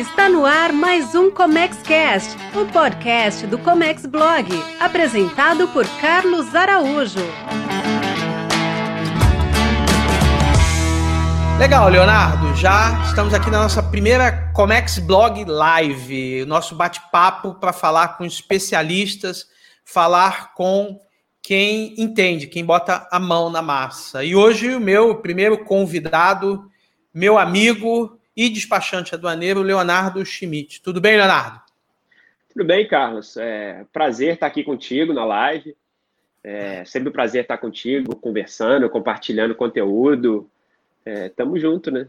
Está no ar mais um Comex Cast, o podcast do Comex Blog, apresentado por Carlos Araújo. Legal, Leonardo. Já estamos aqui na nossa primeira Comex Blog Live, nosso bate-papo para falar com especialistas, falar com quem entende, quem bota a mão na massa. E hoje o meu primeiro convidado, meu amigo e despachante aduaneiro, Leonardo Schmidt. Tudo bem, Leonardo? Tudo bem, Carlos. É prazer estar aqui contigo na live. É sempre um prazer estar contigo, conversando, compartilhando conteúdo. É, tamo junto, né?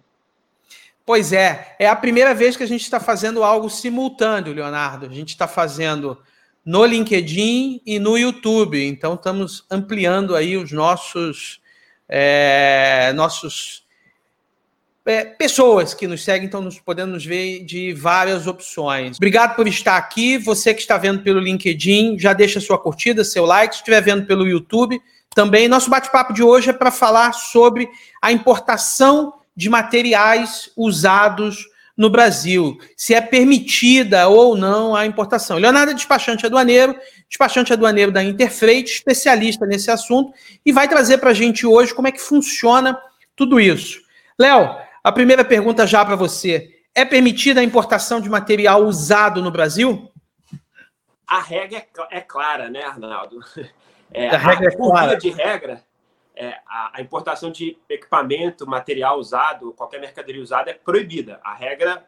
Pois é, é a primeira vez que a gente está fazendo algo simultâneo, Leonardo. A gente está fazendo no LinkedIn e no YouTube. Então estamos ampliando aí os nossos é, nossos é, pessoas que nos seguem, estão nos podendo nos ver de várias opções. Obrigado por estar aqui. Você que está vendo pelo LinkedIn, já deixa sua curtida, seu like. Se estiver vendo pelo YouTube, também. Nosso bate-papo de hoje é para falar sobre a importação de materiais usados no Brasil, se é permitida ou não a importação. Leonardo é despachante aduaneiro, despachante aduaneiro da Interfreight, especialista nesse assunto, e vai trazer para a gente hoje como é que funciona tudo isso. Léo, a primeira pergunta já para você. É permitida a importação de material usado no Brasil? A regra é, é clara, né, Arnaldo? É, a regra é clara. de regra, é, a, a, importação de equipamento, material usado, qualquer mercadoria usada é proibida. A regra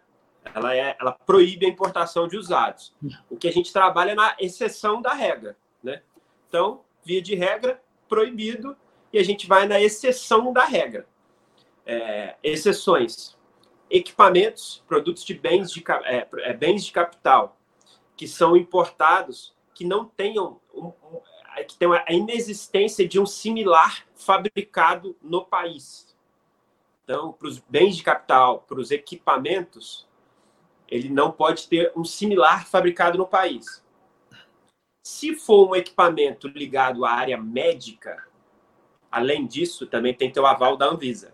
ela, é, ela proíbe a importação de usados. O que a gente trabalha é na exceção da regra. Né? Então, via de regra, proibido, e a gente vai na exceção da regra. É, exceções. Equipamentos, produtos de bens de, é, é, bens de capital que são importados que não tenham um, um, que tem a inexistência de um similar fabricado no país. Então, para os bens de capital, para os equipamentos, ele não pode ter um similar fabricado no país. Se for um equipamento ligado à área médica, além disso, também tem que ter o aval da Anvisa.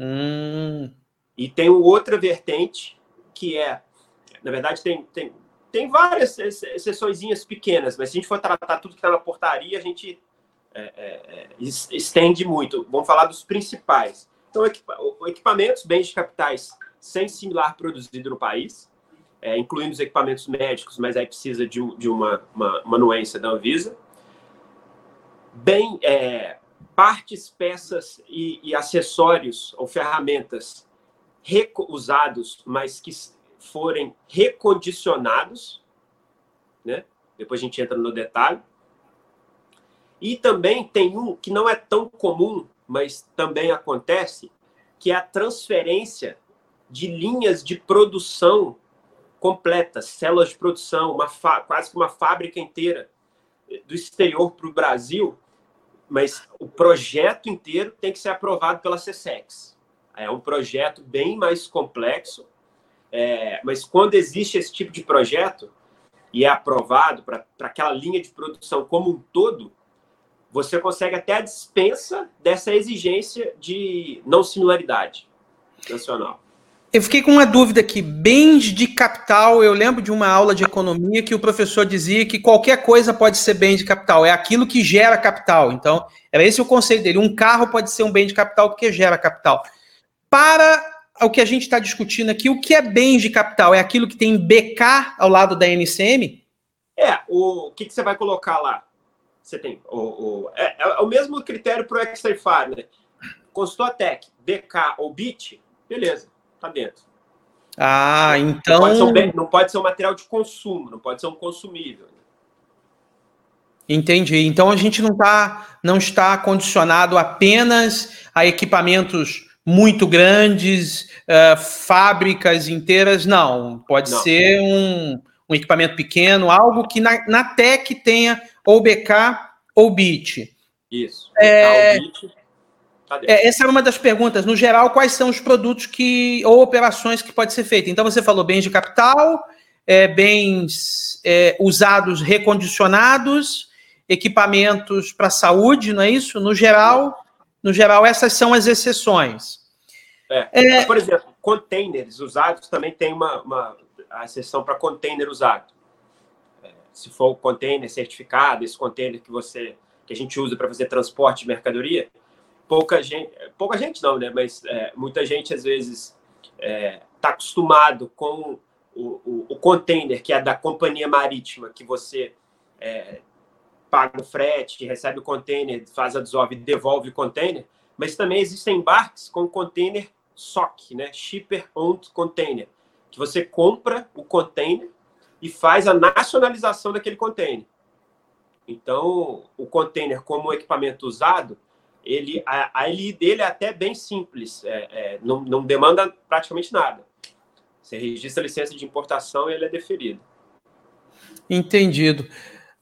Hum. E tem outra vertente, que é, na verdade, tem, tem tem várias exceções pequenas, mas se a gente for tratar tudo que está na portaria, a gente é, é, é estende muito. Vamos falar dos principais. Então, equipamentos, bens de capitais sem similar produzido no país, é, incluindo os equipamentos médicos, mas aí precisa de, de uma, uma, uma anuência da Anvisa. Bem, é, partes, peças e, e acessórios ou ferramentas usados, mas que forem recondicionados, né? Depois a gente entra no detalhe. E também tem um que não é tão comum, mas também acontece, que é a transferência de linhas de produção completas, células de produção, uma quase que uma fábrica inteira do exterior para o Brasil, mas o projeto inteiro tem que ser aprovado pela CSEX. É um projeto bem mais complexo, é, mas quando existe esse tipo de projeto e é aprovado para aquela linha de produção como um todo, você consegue até a dispensa dessa exigência de não similaridade nacional. Eu fiquei com uma dúvida aqui. Bens de capital, eu lembro de uma aula de economia que o professor dizia que qualquer coisa pode ser bem de capital, é aquilo que gera capital. Então, era esse o conceito dele. Um carro pode ser um bem de capital porque gera capital. Para o que a gente está discutindo aqui, o que é bens de capital? É aquilo que tem BK ao lado da NCM? É, o, que, que você vai colocar lá? Você tem o, o é, é, o mesmo critério para o Extrafar, né? Consultotec, BK ou BIT, beleza, tá dentro. Ah, então. Não pode, um bem, não pode, ser um material de consumo, não pode ser um consumível. Entendi. Então a gente não, tá, não está condicionado apenas a equipamentos muito grandes, uh, fábricas inteiras, não. Pode não. ser um, um, equipamento pequeno, algo que na, na tech tenha ou BK ou BIT. Isso. É, tá é, essa é uma das perguntas. No geral, quais são os produtos que ou operações que pode ser feita? Então, você falou bens de capital, é, bens é, usados recondicionados, equipamentos para saúde, não é isso? No geral, no geral, essas são as exceções. É. É... Por exemplo, containers usados também tem uma, uma a seção para container usado. É, se for o container certificado, esse container que você que a gente usa para fazer transporte de mercadoria, pouca gente, pouca gente não, né? Mas é, muita gente às vezes está é, tá acostumado com o, o, o, container que é da companhia marítima que você é, paga o frete, recebe o container, faz a desove, devolve o container. Mas também existem embarques com container SOC, né? Shipper Owned Container, que você compra o container e faz a nacionalização daquele container. Então, o container como equipamento usado, ele, a, a LI dele é até bem simples, é, é, não, não demanda praticamente nada. Você registra a licença de importação e ele é deferido. Entendido.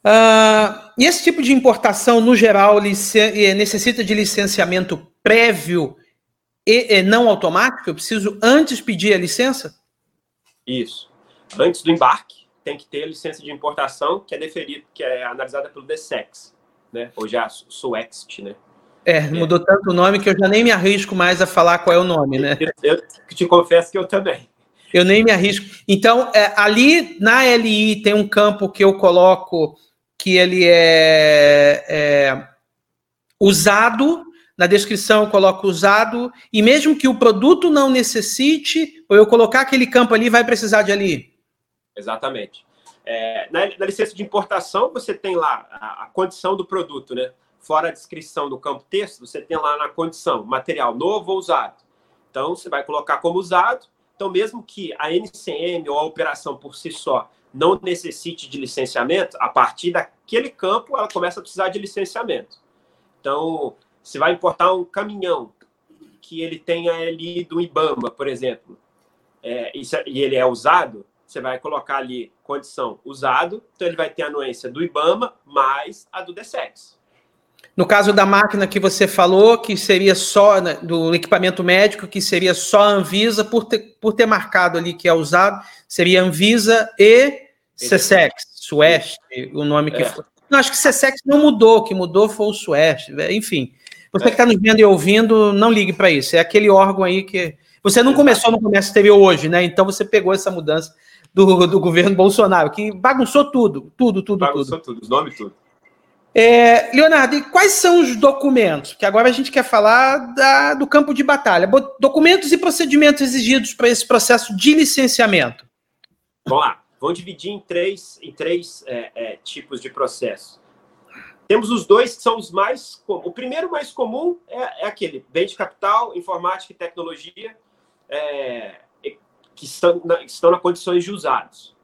Uh, e esse tipo de importação, no geral, necessita de licenciamento prévio e, e, não automático? Eu preciso antes pedir a licença? Isso. Antes do embarque, tem que ter a licença de importação, que é deferida, que é analisada pelo DSEX, né? Ou já SUEXT, né? É, mudou é. tanto o nome que eu já nem me arrisco mais a falar qual é o nome, né? Eu, eu te confesso que eu também. Eu nem me arrisco. Então, é, ali na LI tem um campo que eu coloco que ele é, é usado. Na descrição eu coloco usado. E mesmo que o produto não necessite, ou eu colocar aquele campo ali, vai precisar de ali. Exatamente. É, na, na, licença de importação, você tem lá a, a, condição do produto, né? Fora a descrição do campo texto, você tem lá na condição material novo ou usado. Então, você vai colocar como usado. Então, mesmo que a NCM ou a operação por si só não necessite de licenciamento, a partir daquele campo ela começa a precisar de licenciamento. Então, você vai importar um caminhão que ele tenha ali do IBAMA, por exemplo, é, e ele é usado, você vai colocar ali condição usado, então ele vai ter a anuência do IBAMA mais a do DSEX. No caso da máquina que você falou, que seria só né, do equipamento médico, que seria só a Anvisa, por ter, por ter marcado ali que é usado, seria Anvisa e CSEX, Sueste, o nome que é. foi. Não, acho que CSEX não mudou, o que mudou foi o Sueste, enfim. Você é. que está nos vendo e ouvindo, não ligue para isso. É aquele órgão aí que. Você não começou no comércio exterior hoje, né? Então você pegou essa mudança do, do governo Bolsonaro, que bagunçou tudo, tudo, tudo, bagunçou tudo. tudo, os nomes tudo. É, Leonardo, e quais são os documentos? Que agora a gente quer falar da, do campo de batalha. Documentos e procedimentos exigidos para esse processo de licenciamento. Vamos lá, vamos dividir em três, em três é, é, tipos de processo. Temos os dois que são os mais. O primeiro mais comum é, é aquele: bem de capital, informática e tecnologia. É, que estão na, estão na condições de usados.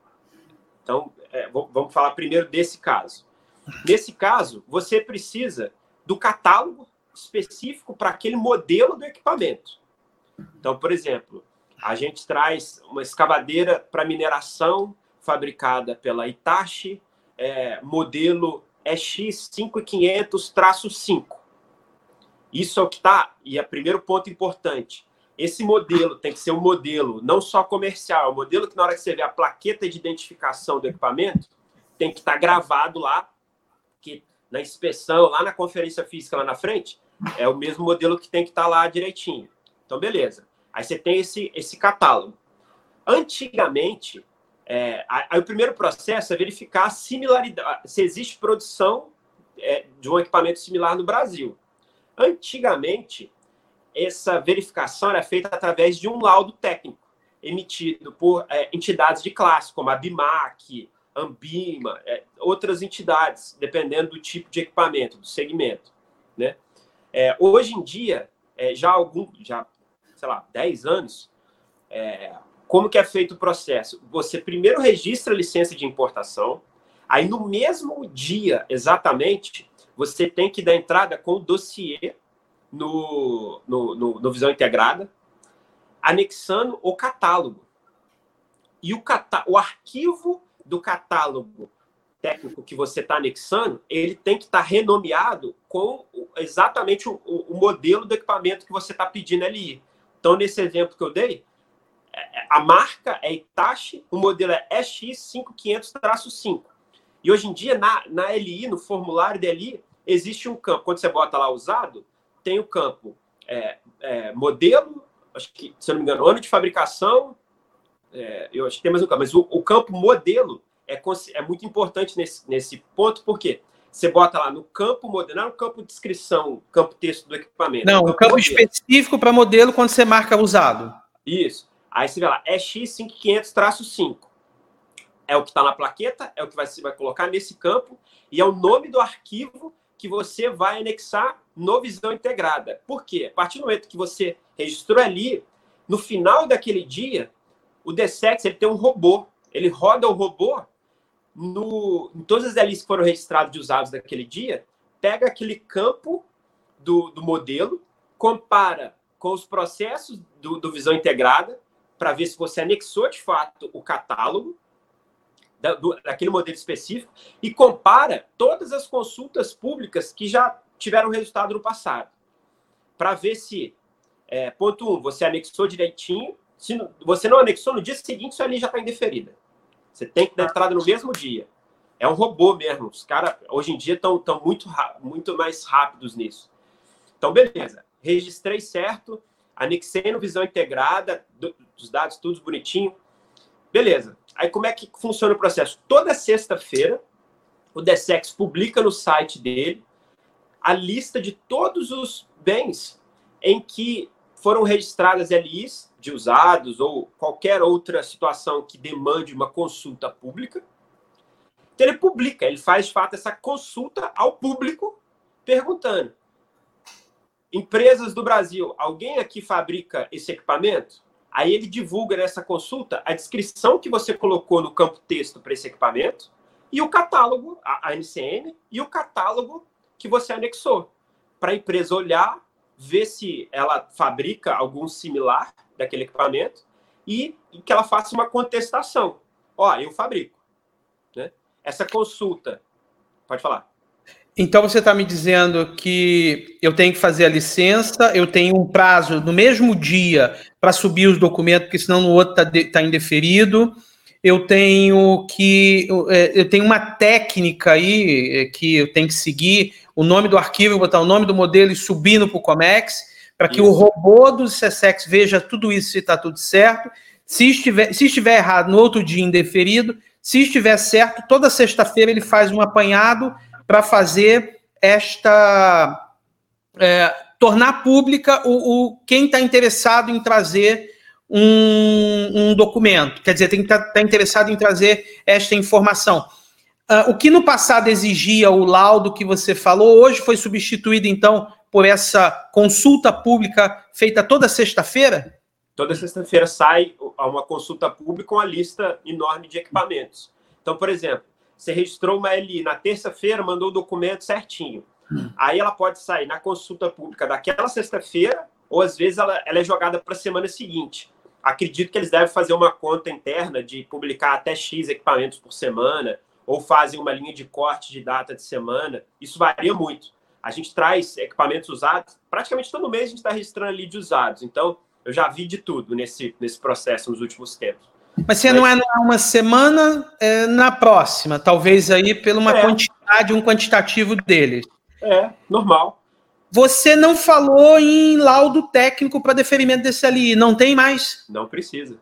Então, é, vamos falar primeiro desse caso. Nesse caso, você precisa do catálogo específico para aquele modelo do equipamento. Então, por exemplo, a gente traz uma escavadeira para mineração fabricada pela Itachi, é, modelo EX5500-5. Isso é o que está, e é o primeiro ponto importante esse modelo tem que ser um modelo não só comercial, é um modelo que na hora que você vê a plaqueta de identificação do equipamento, tem que estar tá gravado lá, que na inspeção, lá na conferência física lá na frente, é o mesmo modelo que tem que estar tá lá direitinho. Então, beleza. Aí você tem esse, esse catálogo. Antigamente, é, aí o primeiro processo é verificar a similaridade, se existe produção é, de um equipamento similar no Brasil. Antigamente, essa verificação era feita através de um laudo técnico emitido por é, entidades de classe, como a BIMAC, Ambima, é, outras entidades, dependendo do tipo de equipamento, do segmento. Né? É, hoje em dia, é, já algum, já, sei lá, 10 anos, é, como que é feito o processo? Você primeiro registra a licença de importação, aí no mesmo dia, exatamente, você tem que dar entrada com o dossiê no, no, no, no Visão Integrada, anexando o catálogo. E o, catá o arquivo do catálogo técnico que você está anexando, ele tem que estar tá renomeado com exatamente o, o, modelo do equipamento que você está pedindo ali. Então, nesse exemplo que eu dei, é, é, a marca é Itachi, o modelo é EX5500-5. E hoje em dia, na, na LI, no formulário da LI, existe um campo. Quando você bota lá usado, tem o campo é, é, modelo, acho que, se não me engano, ano de fabricação, é, eu acho que tem mais um campo, mas o, o campo modelo é, é muito importante nesse, nesse ponto, porque você bota lá no campo modelo, não é no campo de descrição, campo texto do equipamento. Não, é o campo, campo específico para modelo quando você marca usado. Isso. Aí você vê lá, é X5500-5. É o que está na plaqueta, é o que você vai colocar nesse campo, e é o nome do arquivo que você vai anexar no Visão Integrada. Por quê? A partir do momento que você registrou ali, no final daquele dia, o DSEX ele tem um robô. Ele roda o robô no, em todas as LIs que foram registrados e usados naquele dia, pega aquele campo do, do modelo, compara com os processos do, do Visão Integrada, para ver se você anexou de fato o catálogo da, do, daquele modelo específico e compara todas as consultas públicas que já tiveram resultado no passado, para ver se, é, ponto um, você anexou direitinho, se você não anexou, no dia seguinte sua linha já está indeferida. Você tem que dar entrada no mesmo dia. É um robô mesmo. Os caras, hoje em dia, estão tão muito, muito mais rápidos nisso. Então, beleza. Registrei certo, anexei no visão integrada, dos dados, tudo bonitinho. Beleza. Aí, como é que funciona o processo? Toda sexta-feira, o Dessex publica no site dele a lista de todos os bens em que foram registradas LIs de usados ou qualquer outra situação que demande uma consulta pública. Então, ele publica, ele faz de fato essa consulta ao público, perguntando: empresas do Brasil, alguém aqui fabrica esse equipamento? Aí ele divulga nessa consulta a descrição que você colocou no campo texto para esse equipamento e o catálogo, a NCM, e o catálogo que você anexou, para a empresa olhar ver se ela fabrica algum similar daquele equipamento e, e que ela faça uma contestação. Ó, eu fabrico. Né? Essa consulta. Pode falar. Então você está me dizendo que eu tenho que fazer a licença, eu tenho um prazo no mesmo dia para subir os documentos, porque senão no outro está tá indeferido. Eu tenho que é, eu tenho uma técnica aí é, que eu tenho que seguir o nome do arquivo, botar o nome do modelo e subindo para o Comex, para que isso. o robô do CSEX veja tudo isso se está tudo certo. Se estiver, se estiver errado, no outro dia indeferido. Se estiver certo, toda sexta-feira ele faz um apanhado para fazer esta. É, tornar pública o, o quem está interessado em trazer um, um, documento. Quer dizer, tem que estar tá, tá interessado em trazer esta informação. Uh, o que no passado exigia o laudo que você falou, hoje foi substituído, então, por essa consulta pública feita toda sexta-feira? Toda sexta-feira sai uma consulta pública com a lista enorme de equipamentos. Então, por exemplo, você registrou uma LI na terça-feira, mandou o documento certinho. Aí ela pode sair na consulta pública daquela sexta-feira, ou às vezes ela, ela é jogada para a semana seguinte. Acredito que eles devem fazer uma conta interna de publicar até X equipamentos por semana, ou fazem uma linha de corte de data de semana. Isso varia muito. A gente traz equipamentos usados, praticamente todo mês a gente está registrando ali de usados. Então, eu já vi de tudo nesse, nesse processo nos últimos tempos. Mas se Mas... não é uma semana, é na próxima, talvez aí pela uma é. quantidade, um quantitativo deles. É, normal. Você não falou em laudo técnico para deferimento desse ali, não tem mais? Não precisa.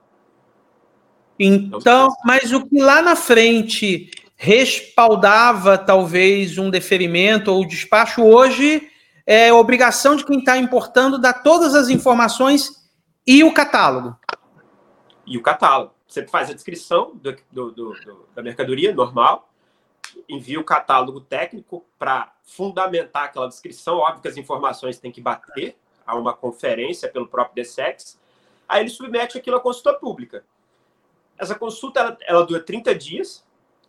Então, mas o que lá na frente respaldava talvez um deferimento ou despacho, hoje é obrigação de quem está importando dar todas as informações e o catálogo. E o catálogo. Você faz a descrição do, do, do, da mercadoria normal, envia o catálogo técnico para fundamentar aquela descrição. Óbvio que as informações têm que bater a uma conferência pelo próprio DSEX. Aí ele submete aquilo à consulta pública. Essa consulta ela, ela dura 30 dias,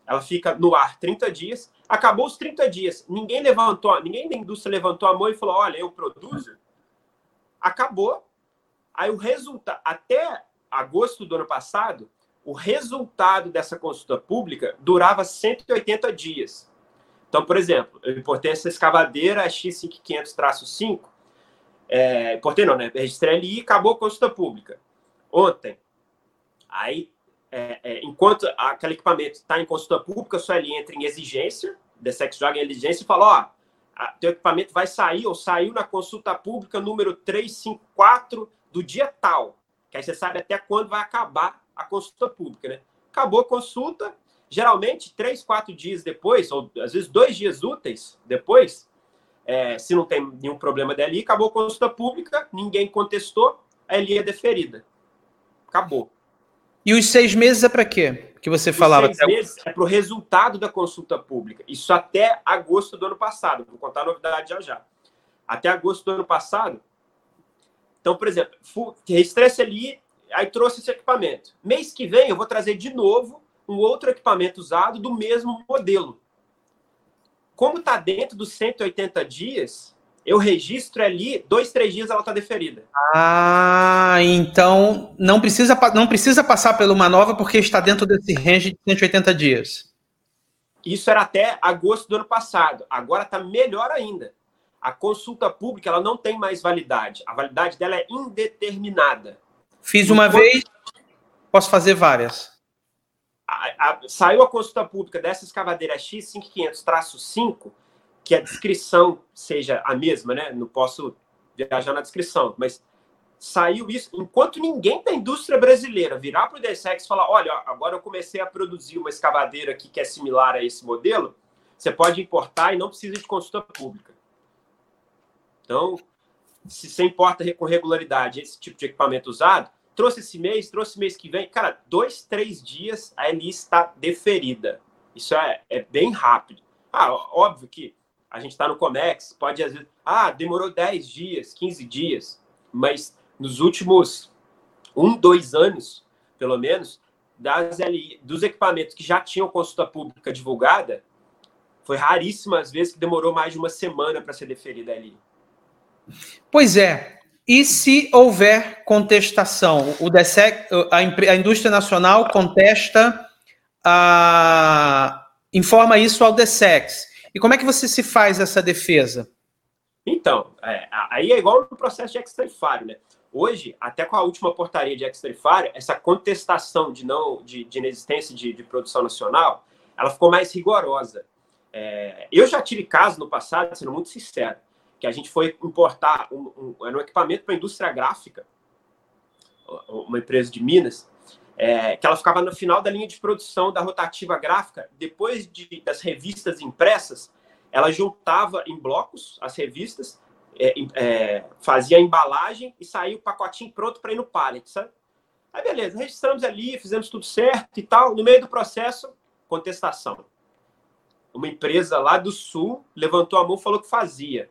ela fica no ar 30 dias. Acabou os 30 dias. Ninguém levantou, ninguém da indústria levantou a mão e falou: olha, eu produzo. Acabou. Aí o resultado, até agosto do ano passado, o resultado dessa consulta pública durava 180 dias. Então, por exemplo, eu importei essa escavadeira X5500-5. É, importei não, né? Registrei ali e acabou a consulta pública. Ontem. Aí é, é, enquanto aquele equipamento está em consulta pública, só ele entra em exigência, DSEX joga em exigência e fala, ó, teu equipamento vai sair ou saiu na consulta pública número 354 do dia tal, que aí você sabe até quando vai acabar a consulta pública, né? Acabou a consulta, geralmente três, quatro dias depois, ou às vezes dois dias úteis depois, é, se não tem nenhum problema dali, acabou a consulta pública, ninguém contestou, a LI é deferida. Acabou. E os seis meses é para quê? Que você falava. Os seis meses é para o resultado da consulta pública. Isso até agosto do ano passado. Vou contar a novidade já já. Até agosto do ano passado. Então, por exemplo, registrei esse ali, aí trouxe esse equipamento. Mês que vem eu vou trazer de novo um outro equipamento usado do mesmo modelo. Como está dentro dos 180 dias, eu registro ali, dois, três dias ela está deferida. Ah, então não precisa, não precisa passar pela uma nova porque está dentro desse range de 180 dias. Isso era até agosto do ano passado. Agora está melhor ainda. A consulta pública ela não tem mais validade. A validade dela é indeterminada. Fiz uma Enquanto... vez, posso fazer várias. A, a, saiu a consulta pública dessa escavadeira X5500-5, que a descrição seja a mesma, né? Não posso viajar na descrição, mas saiu isso enquanto ninguém da indústria brasileira virar para o DSEX e falar: olha, agora eu comecei a produzir uma escavadeira aqui que é similar a esse modelo, você pode importar e não precisa de consulta pública. Então, se você importa com regularidade esse tipo de equipamento usado, trouxe esse mês, trouxe mês que vem, cara, dois, três dias a LI está deferida. Isso é, é bem rápido. Ah, óbvio que a gente está no Comex, pode às vezes, ah, demorou 10 dias, 15 dias, mas nos últimos um, dois anos, pelo menos, das LI, dos equipamentos que já tinham consulta pública divulgada, foi raríssimas vezes que demorou mais de uma semana para ser deferida ali. Pois é. E se houver contestação, o DSEC, a, indústria nacional contesta, a, informa isso ao DSEX. E como é que você se faz essa defesa? Então, é, aí é igual no processo de extrafário, né? Hoje, até com a última portaria de extrafário, essa contestação de não de, de inexistência de, de, produção nacional, ela ficou mais rigorosa. É, eu já tive casos no passado, sendo muito sincero, que a gente foi importar um, um, um equipamento para a indústria gráfica, uma empresa de Minas, é, que ela ficava no final da linha de produção da rotativa gráfica. Depois de, das revistas impressas, ela juntava em blocos as revistas, é, é, fazia a embalagem e saía o pacotinho pronto para ir no pallet, sabe? Aí beleza, registramos ali, fizemos tudo certo e tal. No meio do processo, contestação. Uma empresa lá do sul levantou a mão e falou que fazia.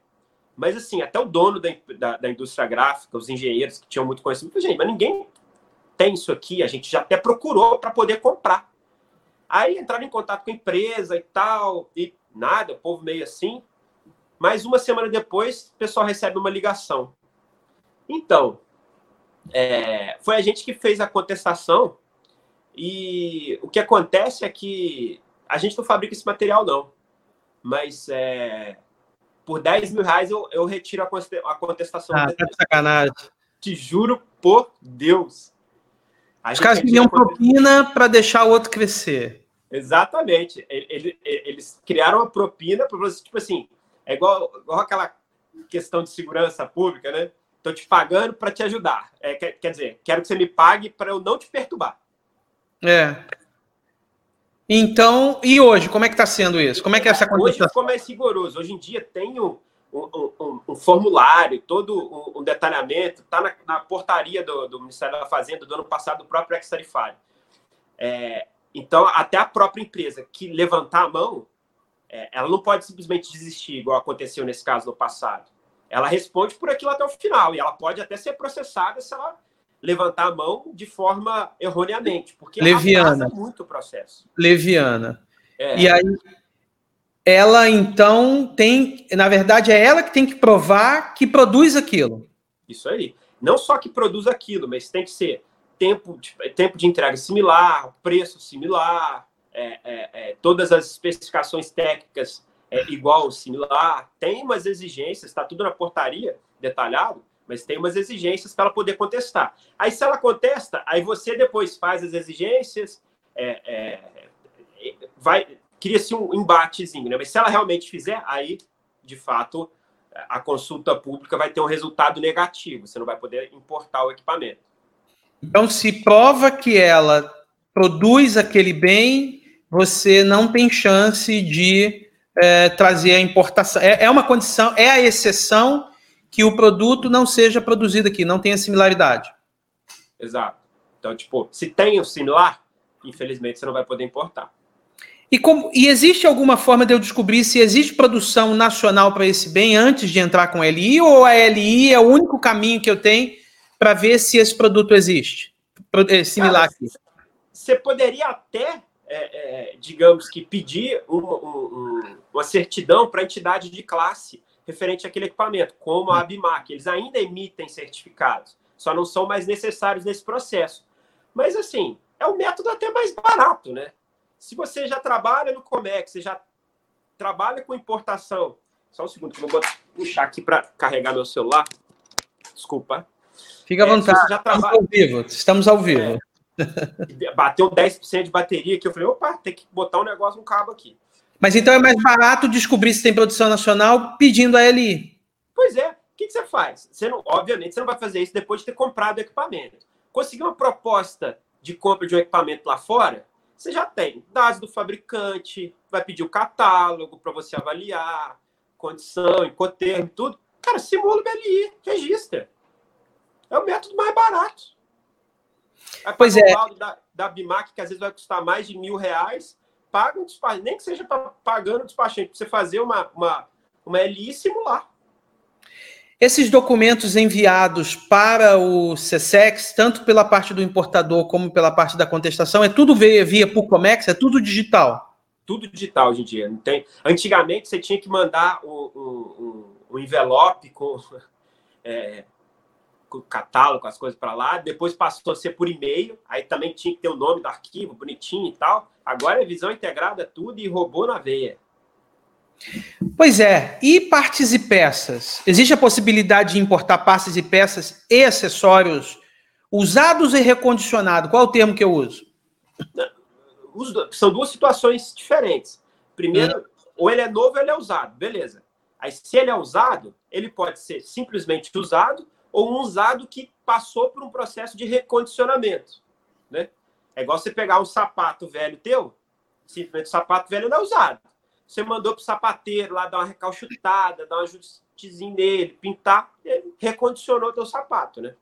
Mas assim, até o dono da, da, da indústria gráfica, os engenheiros que tinham muito conhecimento, gente, mas ninguém tem isso aqui, a gente já até procurou para poder comprar. Aí entraram em contato com a empresa e tal, e nada, o povo meio assim. Mas uma semana depois, o pessoal recebe uma ligação. Então, é, foi a gente que fez a contestação e o que acontece é que a gente não fabrica esse material, não. Mas é, por 10 mil reais eu, eu retiro a contestação. Ah, tá de sacanagem. Te juro por Deus. Os caras queriam propina para deixar o outro crescer. Exatamente. Eles criaram uma propina para você, tipo assim, é igual, igual aquela questão de segurança pública, né? Estou te pagando para te ajudar. É, quer, quer dizer, quero que você me pague para eu não te perturbar. É. Então, e hoje, como é que está sendo isso? Como é que é essa condição? Hoje ficou mais rigoroso. Hoje em dia tem um, um, formulário, todo um, detalhamento, está na, na, portaria do, do, Ministério da Fazenda do ano passado, do próprio ex-tarifário. É, então, até a própria empresa que levantar a mão, é, ela não pode simplesmente desistir, igual aconteceu nesse caso no passado. Ela responde por aquilo até o final, e ela pode até ser processada se ela levantar a mão de forma erroneamente, porque Leviana. muito o processo. Leviana. É. E aí, ela então tem, na verdade, é ela que tem que provar que produz aquilo. Isso aí. Não só que produz aquilo, mas tem que ser tempo de, tempo de entrega similar, preço similar, é, é, é, todas as especificações técnicas é, igual, similar. Tem umas exigências, está tudo na portaria detalhado, mas tem umas exigências para ela poder contestar. Aí, se ela contesta, aí você depois faz as exigências, é, é, vai cria-se um embatezinho, né? Mas se ela realmente fizer, aí, de fato, a consulta pública vai ter um resultado negativo, você não vai poder importar o equipamento. Então, se prova que ela produz aquele bem, você não tem chance de é, trazer a importação. É, é, uma condição, é a exceção que o produto não seja produzido aqui, não tenha similaridade. Exato. Então, tipo, se tem o similar, infelizmente você não vai poder importar. E, como, e existe alguma forma de eu descobrir se existe produção nacional para esse bem antes de entrar com a LI, ou a LI é o único caminho que eu tenho para ver se esse produto existe? É similar aqui. Você poderia até, é, é, digamos que, pedir uma, um, uma certidão para a entidade de classe referente àquele equipamento, como a Abimac. Eles ainda emitem certificados, só não são mais necessários nesse processo. Mas, assim, é um método até mais barato, né? Se você já trabalha no Comex, você já trabalha com importação. Só um segundo, que eu vou puxar aqui para carregar meu celular. Desculpa. Fica à é, vontade. Trabalha... Estamos ao vivo. Estamos ao vivo. É, bateu 10% de bateria aqui. Eu falei, opa, tem que botar um negócio no cabo aqui. Mas então é mais barato descobrir se tem produção nacional pedindo a LI. Pois é. O que, que você faz? Você não, obviamente, você não vai fazer isso depois de ter comprado o equipamento. Conseguir uma proposta de compra de um equipamento lá fora, você já tem dados do fabricante, vai pedir o catálogo para você avaliar, condição, incoterm, tudo. Cara, simula o BLI, registra. É o método mais barato. Vai pois é. O da, da Bimac, que às vezes vai custar mais de mil reais, paga um despachante, nem que seja pagando o despachante, para você fazer uma, uma, uma LI e simular. Esses documentos enviados para o CSEX, tanto pela parte do importador como pela parte da contestação, é tudo via, via por Comex, é tudo digital? Tudo digital hoje em dia. Não tem... Antigamente você tinha que mandar um, envelope com, é, com o catálogo, as coisas para lá, depois passou a ser por e-mail, aí também tinha que ter o nome do arquivo bonitinho e tal. Agora é visão integrada tudo e robô na veia. Pois é, e partes e peças? Existe a possibilidade de importar partes e peças e acessórios usados e recondicionados? Qual é o termo que eu uso? São duas situações diferentes. Primeiro, hum. ou ele é novo ou ele é usado, beleza. Aí, se ele é usado, ele pode ser simplesmente usado ou um usado que passou por um processo de recondicionamento. Né? É igual você pegar um sapato velho teu, simplesmente o sapato velho não é usado você mandou para o sapateiro lá dar uma recalchutada, dar um ajustezinho nele, pintar, ele recondicionou teu sapato, né?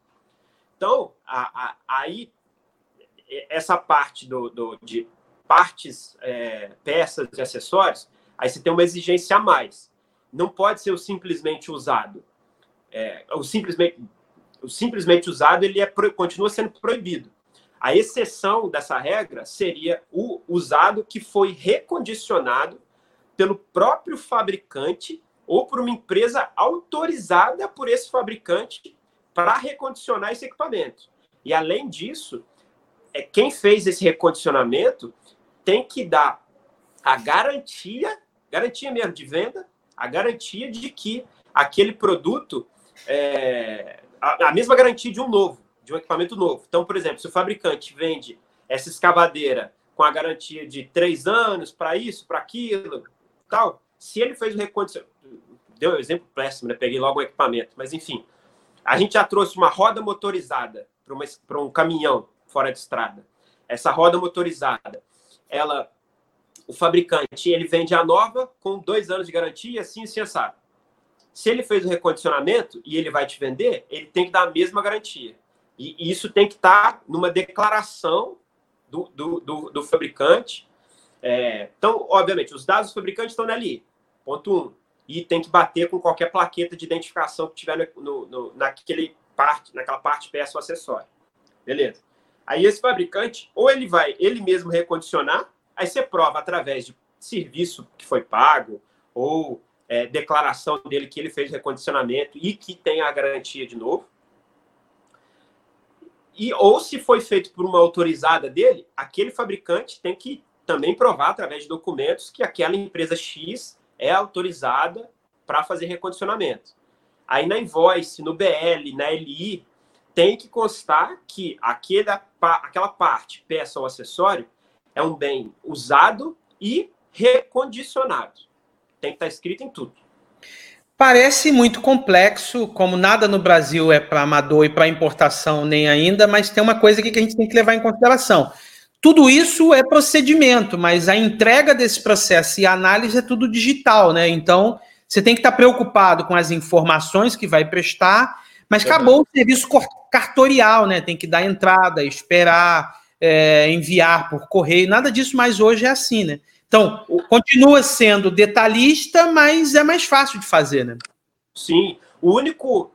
Então, a, a, aí, essa parte do, do de partes, é, peças e acessórios, aí você tem uma exigência a mais. Não pode ser o simplesmente usado. É, o, simplesmente, o simplesmente usado ele é, continua sendo proibido. A exceção dessa regra seria o usado que foi recondicionado pelo próprio fabricante ou por uma empresa autorizada por esse fabricante para recondicionar esse equipamento. E além disso, é quem fez esse recondicionamento tem que dar a garantia, garantia mesmo de venda, a garantia de que aquele produto é a, a mesma garantia de um novo, de um equipamento novo. Então, por exemplo, se o fabricante vende essa escavadeira com a garantia de três anos para isso, para aquilo, tal, se ele fez o recondicionamento, deu um exemplo péssimo, né? Peguei logo o equipamento, mas enfim, a gente já trouxe uma roda motorizada para um caminhão fora de estrada. Essa roda motorizada, ela, o fabricante, ele vende a nova com dois anos de garantia, assim, assim, assado. Se ele fez o recondicionamento e ele vai te vender, ele tem que dar a mesma garantia. E isso tem que estar numa declaração do, do, do, do fabricante é, então, obviamente, os dados do fabricante estão ali, ponto um. E tem que bater com qualquer plaqueta de identificação que tiver no, no, naquele parte, naquela parte peça ou acessório. Beleza. Aí esse fabricante, ou ele vai ele mesmo recondicionar, aí você prova através de serviço que foi pago, ou é, declaração dele que ele fez recondicionamento e que tem a garantia de novo. E, ou se foi feito por uma autorizada dele, aquele fabricante tem que também provar através de documentos que aquela empresa X é autorizada para fazer recondicionamento. Aí na invoice, no BL, na LI, tem que constar que aquela, aquela parte, peça ou acessório, é um bem usado e recondicionado. Tem que estar tá escrito em tudo. Parece muito complexo, como nada no Brasil é para amador e para importação nem ainda, mas tem uma coisa que a gente tem que levar em consideração. Tudo isso é procedimento, mas a entrega desse processo e a análise é tudo digital, né? Então, você tem que estar preocupado com as informações que vai prestar, mas acabou o serviço cartorial, né? Tem que dar entrada, esperar, é, enviar por correio, nada disso mais hoje é assim, né? Então, continua sendo detalhista, mas é mais fácil de fazer, né? Sim. O único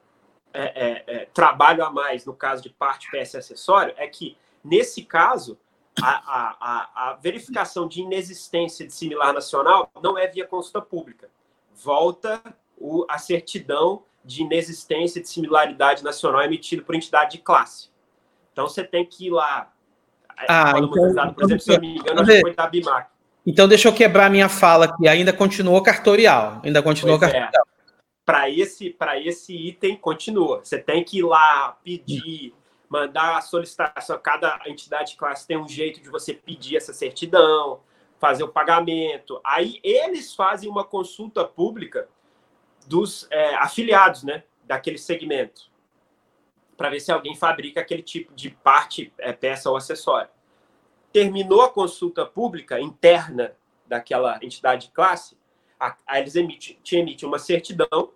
é, é, é, trabalho a mais no caso de parte PS acessório é que, nesse caso, a, a, a, verificação de inexistência de similar nacional não é via consulta pública. Volta o, a certidão de inexistência de similaridade nacional emitida por entidade de classe. Então, você tem que ir lá. Ah, então, por exemplo, se eu não me engano, acho que foi da BIMAC então, deixa eu quebrar minha fala aqui. Ainda continuou cartorial. Ainda continuou pois é. cartorial. É. Para esse, esse item, continua. Você tem que ir lá pedir, mandar a solicitação. Cada entidade de classe tem um jeito de você pedir essa certidão, fazer o pagamento. Aí eles fazem uma consulta pública dos é, afiliados, né? Daquele segmento. Para ver se alguém fabrica aquele tipo de parte, é, peça ou acessório terminou a consulta pública interna daquela entidade de classe, a, eles emitem, te emitem uma certidão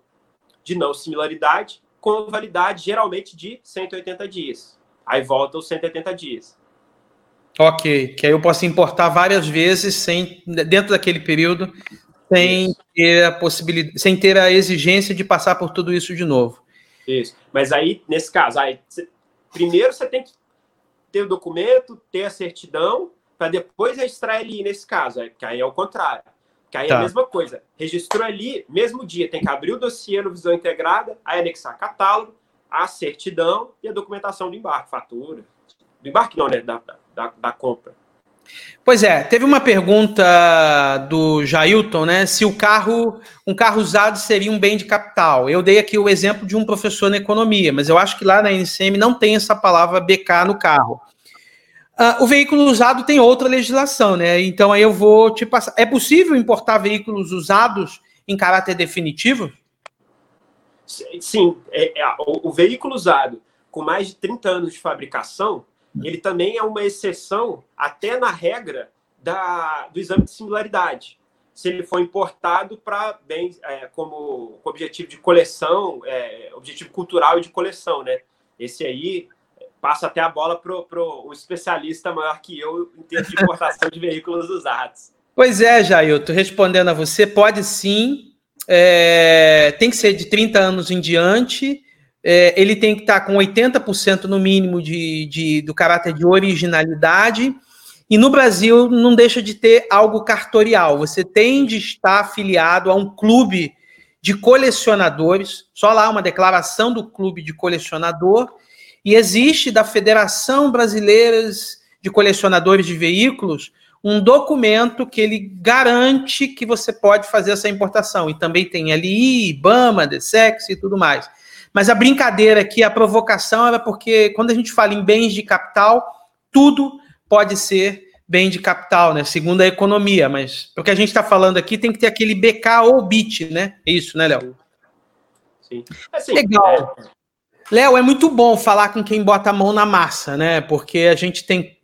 de não similaridade com validade geralmente de 180 dias. Aí volta os 180 dias. Ok, que aí eu posso importar várias vezes sem dentro daquele período sem isso. ter a possibilidade, sem ter a exigência de passar por tudo isso de novo. Isso. Mas aí nesse caso, aí primeiro você tem que ter o documento, ter a certidão, para depois registrar ali nesse caso, que aí é o contrário. Que aí tá. é a tá. mesma coisa. Registrou ali, mesmo dia, tem que abrir o dossiê no Visão Integrada, aí anexar catálogo, a certidão e a documentação do embarque, fatura. Do embarque não, né? Da, da, da compra. Pois é, teve uma pergunta do Jailton, né? Se o carro, um carro usado seria um bem de capital. Eu dei aqui o exemplo de um professor na economia, mas eu acho que lá na NCM não tem essa palavra BK no carro. Uh, o veículo usado tem outra legislação, né? Então aí eu vou te passar. É possível importar veículos usados em caráter definitivo? Sim, é, é, o, o veículo usado com mais de 30 anos de fabricação, ele também é uma exceção até na regra da, do exame de similaridade. Se ele for importado para bens é, como com objetivo de coleção, é, objetivo cultural e de coleção, né? Esse aí passa até a bola para um especialista maior que eu em termos de importação de veículos usados. Pois é, Jair, tô respondendo a você, pode sim, é, tem que ser de 30 anos em diante, é, ele tem que estar com 80% no mínimo de, de, do caráter de originalidade. E no Brasil não deixa de ter algo cartorial. Você tem de estar afiliado a um clube de colecionadores, só lá uma declaração do clube de colecionador, e existe da Federação Brasileira de Colecionadores de Veículos um documento que ele garante que você pode fazer essa importação. E também tem LI, IBAMA, DSEX e tudo mais. Mas a brincadeira aqui, a provocação era porque quando a gente fala em bens de capital, tudo pode ser bem de capital, né? Segundo a economia, mas o que a gente está falando aqui tem que ter aquele BK ou BIT, né? É isso, né, Léo? Sim. Assim, Legal. É... Léo, é muito bom falar com quem bota a mão na massa, né? Porque a gente tem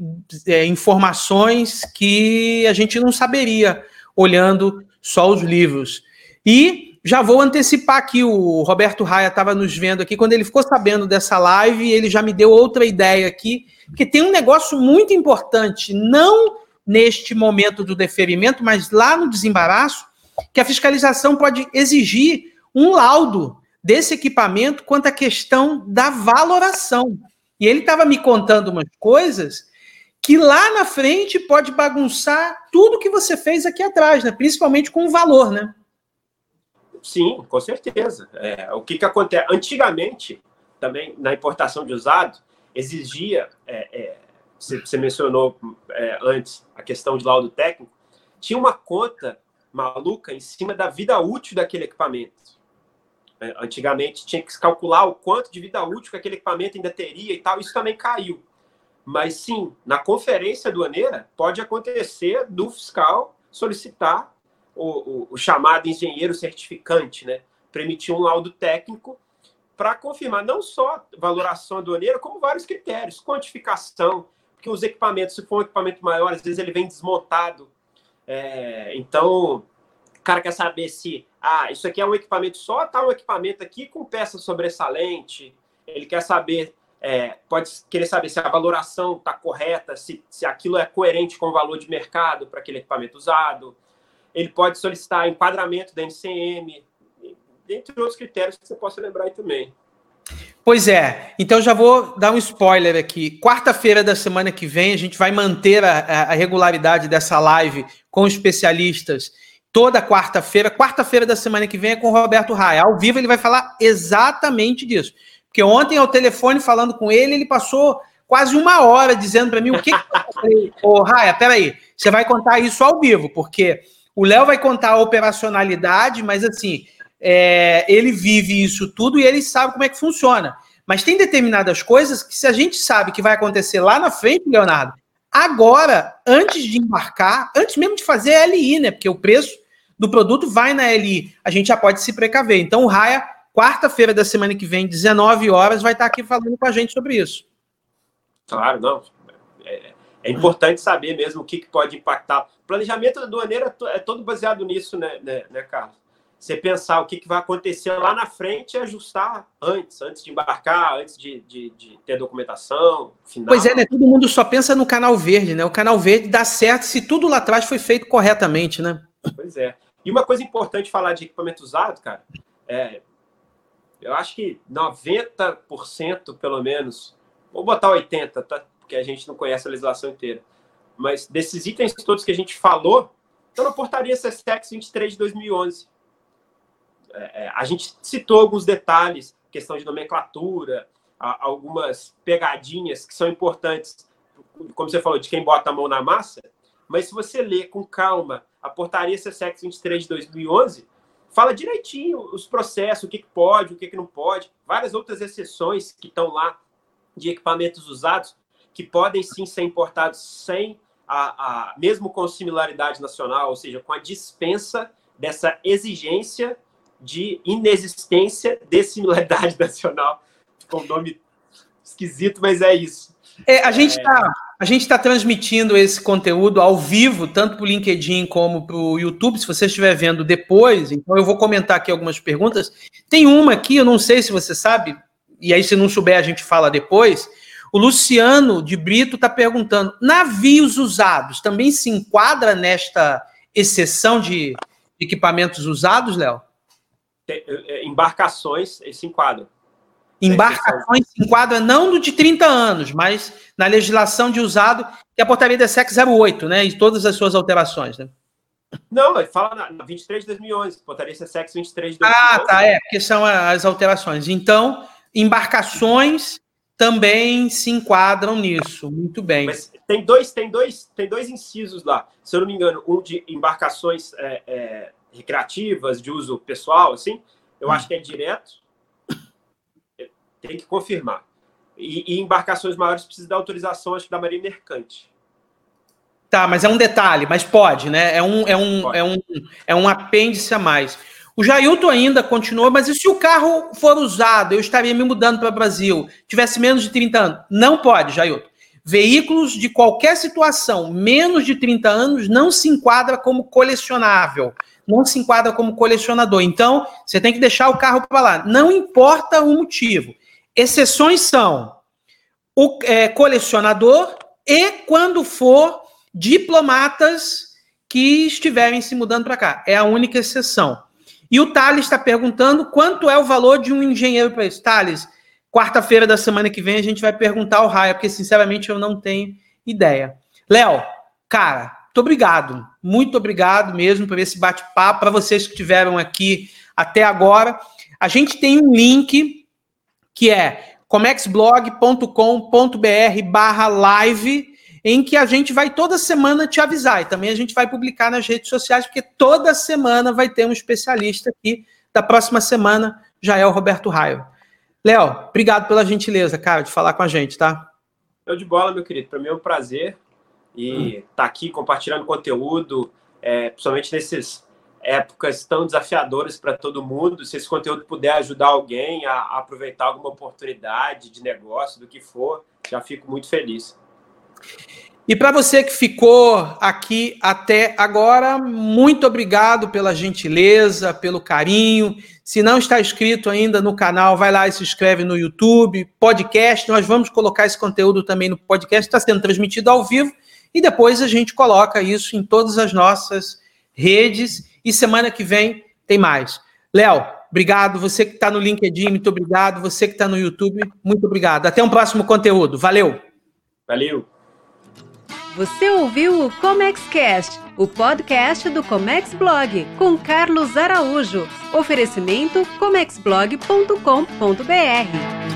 é, informações que a gente não saberia olhando só os livros. E já vou antecipar aqui, o Roberto Raia estava nos vendo aqui, quando ele ficou sabendo dessa live, ele já me deu outra ideia aqui, porque tem um negócio muito importante, não neste momento do deferimento, mas lá no desembaraço, que a fiscalização pode exigir um laudo desse equipamento quanto à questão da valoração. E ele estava me contando umas coisas que lá na frente pode bagunçar tudo que você fez aqui atrás, né? principalmente com o valor, né? Sim, com certeza. É, o que, que acontece? Antigamente, também, na importação de usado, exigia, é, é, você, mencionou é, antes a questão de laudo técnico, tinha uma conta maluca em cima da vida útil daquele equipamento. É, antigamente tinha que calcular o quanto de vida útil que aquele equipamento ainda teria e tal, isso também caiu. Mas sim, na conferência aduaneira, pode acontecer do fiscal solicitar o, o, o chamado engenheiro certificante, né? para emitir um laudo técnico para confirmar não só valoração aduaneira, como vários critérios, quantificação, porque os equipamentos, se for um equipamento maior, às vezes ele vem desmontado. É, então, o cara quer saber se, ah, isso aqui é um equipamento só, tá um equipamento aqui com peça sobressalente. Ele quer saber, é, pode querer saber se a valoração está correta, se, se aquilo é coerente com o valor de mercado para aquele equipamento usado. Ele pode solicitar enquadramento da NCM, dentre outros critérios que você possa lembrar aí também. Pois é, então já vou dar um spoiler aqui. Quarta-feira da semana que vem, a gente vai manter a, a regularidade dessa live com especialistas toda quarta-feira. Quarta-feira da semana que vem é com o Roberto Raia. Ao vivo ele vai falar exatamente disso. Porque ontem, ao telefone, falando com ele, ele passou quase uma hora dizendo para mim o que. que... Ô, Raia, peraí, você vai contar isso ao vivo, porque o Léo vai contar a operacionalidade, mas assim é, ele vive isso tudo e ele sabe como é que funciona. Mas tem determinadas coisas que, se a gente sabe que vai acontecer lá na frente, Leonardo, agora, antes de embarcar, antes mesmo de fazer a LI, né? Porque o preço do produto vai na LI, a gente já pode se precaver. Então, o Raia, quarta-feira da semana que vem, 19 horas, vai estar aqui falando com a gente sobre isso. Claro, não. É, é importante saber mesmo o que, que pode impactar. O planejamento da aduaneira é todo baseado nisso, né, né, né Carlos? você pensar o que, que vai acontecer lá na frente e ajustar antes, antes de embarcar, antes de, de, de, ter documentação. Final. Pois é, né? Todo mundo só pensa no canal verde, né? O canal verde dá certo se tudo lá atrás foi feito corretamente, né? Pois é. E uma coisa importante falar de equipamento usado, cara, é. Eu acho que 90% pelo menos, vou botar 80%, tá? Porque a gente não conhece a legislação inteira. Mas desses itens todos que a gente falou, estão na portaria CSEX 23 de 2011 é, é, a gente citou alguns detalhes, questão de nomenclatura, algumas pegadinhas que são importantes, como você falou, de quem bota a mão na massa, mas se você ler com calma a portaria CSEX 23 de 2011, fala direitinho os processos, o que pode, o que não pode, várias outras exceções que estão lá de equipamentos usados que podem sim ser importados sem a, a mesmo com similaridade nacional, ou seja, com a dispensa dessa exigência de inexistência de similaridade nacional. Ficou um nome esquisito, mas é isso. É, a gente está é... a gente está transmitindo esse conteúdo ao vivo, tanto para o LinkedIn como para o YouTube. Se você estiver vendo depois, então eu vou comentar aqui algumas perguntas. Tem uma aqui, eu não sei se você sabe, e aí se não souber a gente fala depois. O Luciano de Brito está perguntando: navios usados também se enquadra nesta exceção de equipamentos usados, Léo? É, é, embarcações se enquadram. Embarcações se enquadram não no de 30 anos, mas na legislação de usado, que é a portaria da SEC 08, né? E todas as suas alterações, né? Não, ele fala na 23 de 2011, portaria SEC 23 de 2011. Ah, tá, é, porque são as alterações. Então, embarcações também se enquadram nisso. Muito bem. Mas tem dois, tem dois, tem dois incisos lá. Se eu não me engano, um de embarcações é, é, recreativas, de uso pessoal, assim, eu hum. acho que é direto. Tem que confirmar. E, e, embarcações maiores precisa da autorização, acho que da Marinha Mercante. Tá, mas é um detalhe, mas pode, né? É um, é um, é um, é um apêndice a mais. O Jailton ainda continua, mas e se o carro for usado, eu estaria me mudando para o Brasil, tivesse menos de 30 anos? Não pode, Jailton. Veículos de qualquer situação, menos de 30 anos, não se enquadra como colecionável não se enquadra como colecionador. Então, você tem que deixar o carro para lá. Não importa o motivo. Exceções são o é, colecionador e quando for diplomatas que estiverem se mudando para cá. É a única exceção. E o Thales está perguntando quanto é o valor de um engenheiro para isso. Thales, quarta-feira da semana que vem a gente vai perguntar ao Raia, porque sinceramente eu não tenho ideia. Léo, cara, muito obrigado, muito obrigado mesmo por esse bate-papo. Para vocês que estiveram aqui até agora, a gente tem um link que é comexblog.com.br/barra live, em que a gente vai toda semana te avisar. E também a gente vai publicar nas redes sociais, porque toda semana vai ter um especialista aqui. Da próxima semana já é o Roberto Raio. Léo, obrigado pela gentileza, cara, de falar com a gente, tá? Eu de bola, meu querido. Para mim é um prazer e estar hum. tá aqui compartilhando conteúdo, é, principalmente nesses épocas tão desafiadoras para todo mundo. Se esse conteúdo puder ajudar alguém a, aproveitar alguma oportunidade de negócio, do que for, já fico muito feliz. E para você que ficou aqui até agora, muito obrigado pela gentileza, pelo carinho. Se não está inscrito ainda no canal, vai lá e se inscreve no YouTube, podcast. Nós vamos colocar esse conteúdo também no podcast, está sendo transmitido ao vivo, e depois a gente coloca isso em todas as nossas redes. E semana que vem tem mais. Léo, obrigado. Você que está no LinkedIn, muito obrigado. Você que está no YouTube, muito obrigado. Até um próximo conteúdo. Valeu. Valeu. Você ouviu o ComexCast, o podcast do Comex Blog, com Carlos Araújo. Oferecimento comexblog.com.br.